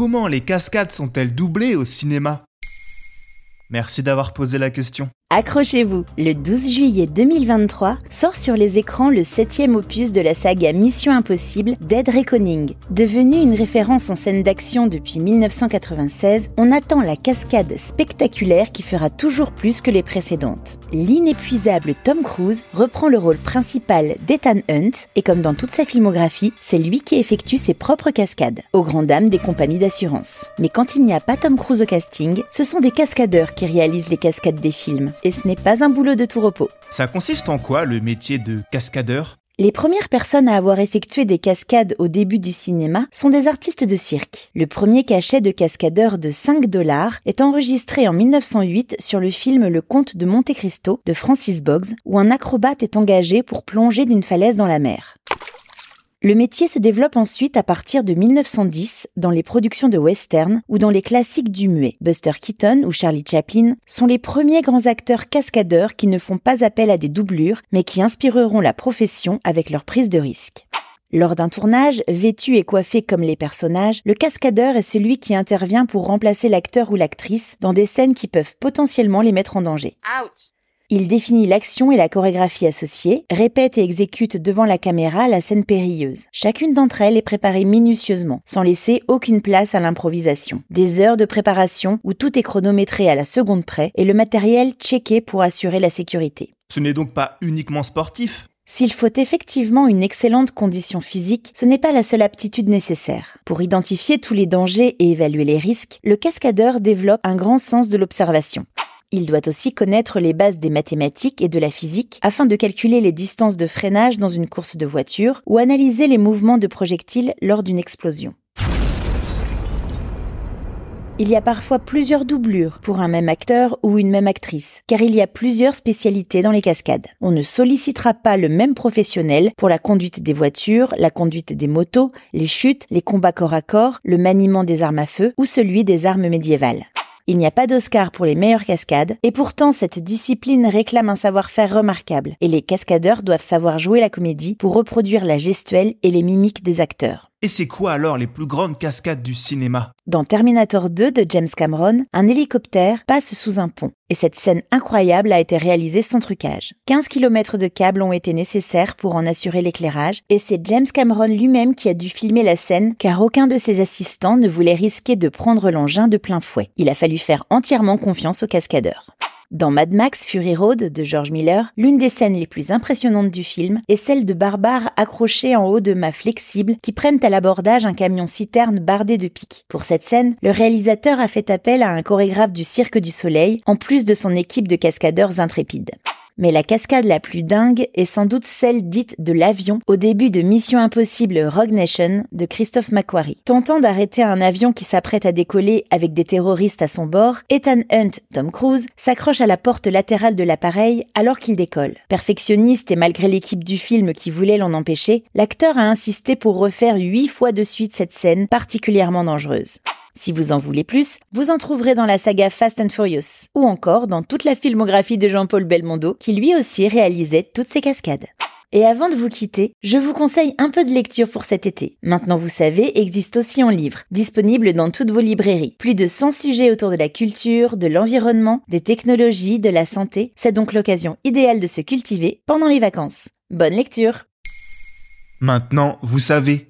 Comment les cascades sont-elles doublées au cinéma? Merci d'avoir posé la question. Accrochez-vous, le 12 juillet 2023 sort sur les écrans le septième opus de la saga Mission Impossible Dead Reckoning. Devenu une référence en scène d'action depuis 1996, on attend la cascade spectaculaire qui fera toujours plus que les précédentes. L'inépuisable Tom Cruise reprend le rôle principal d'Ethan Hunt et comme dans toute sa filmographie, c'est lui qui effectue ses propres cascades, aux grandes dames des compagnies d'assurance. Mais quand il n'y a pas Tom Cruise au casting, ce sont des cascadeurs qui réalisent les cascades des films et ce n'est pas un boulot de tout repos. Ça consiste en quoi le métier de cascadeur? Les premières personnes à avoir effectué des cascades au début du cinéma sont des artistes de cirque. Le premier cachet de cascadeur de 5 dollars est enregistré en 1908 sur le film Le Comte de Monte Cristo de Francis Boggs, où un acrobate est engagé pour plonger d'une falaise dans la mer. Le métier se développe ensuite à partir de 1910 dans les productions de western ou dans les classiques du muet. Buster Keaton ou Charlie Chaplin sont les premiers grands acteurs cascadeurs qui ne font pas appel à des doublures mais qui inspireront la profession avec leur prise de risque. Lors d'un tournage, vêtu et coiffé comme les personnages, le cascadeur est celui qui intervient pour remplacer l'acteur ou l'actrice dans des scènes qui peuvent potentiellement les mettre en danger. Il définit l'action et la chorégraphie associées, répète et exécute devant la caméra la scène périlleuse. Chacune d'entre elles est préparée minutieusement, sans laisser aucune place à l'improvisation. Des heures de préparation où tout est chronométré à la seconde près et le matériel checké pour assurer la sécurité. Ce n'est donc pas uniquement sportif s'il faut effectivement une excellente condition physique, ce n'est pas la seule aptitude nécessaire. Pour identifier tous les dangers et évaluer les risques, le cascadeur développe un grand sens de l'observation. Il doit aussi connaître les bases des mathématiques et de la physique afin de calculer les distances de freinage dans une course de voiture ou analyser les mouvements de projectiles lors d'une explosion. Il y a parfois plusieurs doublures pour un même acteur ou une même actrice, car il y a plusieurs spécialités dans les cascades. On ne sollicitera pas le même professionnel pour la conduite des voitures, la conduite des motos, les chutes, les combats corps à corps, le maniement des armes à feu ou celui des armes médiévales. Il n'y a pas d'Oscar pour les meilleures cascades, et pourtant cette discipline réclame un savoir-faire remarquable, et les cascadeurs doivent savoir jouer la comédie pour reproduire la gestuelle et les mimiques des acteurs. Et c'est quoi alors les plus grandes cascades du cinéma? Dans Terminator 2 de James Cameron, un hélicoptère passe sous un pont. Et cette scène incroyable a été réalisée sans trucage. 15 km de câbles ont été nécessaires pour en assurer l'éclairage, et c'est James Cameron lui-même qui a dû filmer la scène car aucun de ses assistants ne voulait risquer de prendre l'engin de plein fouet. Il a fallu faire entièrement confiance aux cascadeurs. Dans Mad Max Fury Road de George Miller, l'une des scènes les plus impressionnantes du film est celle de barbares accrochés en haut de mâts flexibles qui prennent à l'abordage un camion citerne bardé de pics. Pour cette scène, le réalisateur a fait appel à un chorégraphe du Cirque du Soleil, en plus de son équipe de cascadeurs intrépides. Mais la cascade la plus dingue est sans doute celle dite de l'avion au début de Mission Impossible Rogue Nation de Christophe McQuarrie. Tentant d'arrêter un avion qui s'apprête à décoller avec des terroristes à son bord, Ethan Hunt, Tom Cruise, s'accroche à la porte latérale de l'appareil alors qu'il décolle. Perfectionniste et malgré l'équipe du film qui voulait l'en empêcher, l'acteur a insisté pour refaire huit fois de suite cette scène particulièrement dangereuse. Si vous en voulez plus, vous en trouverez dans la saga Fast and Furious, ou encore dans toute la filmographie de Jean-Paul Belmondo, qui lui aussi réalisait toutes ces cascades. Et avant de vous quitter, je vous conseille un peu de lecture pour cet été. Maintenant vous savez, existe aussi en livre, disponible dans toutes vos librairies. Plus de 100 sujets autour de la culture, de l'environnement, des technologies, de la santé. C'est donc l'occasion idéale de se cultiver pendant les vacances. Bonne lecture Maintenant, vous savez,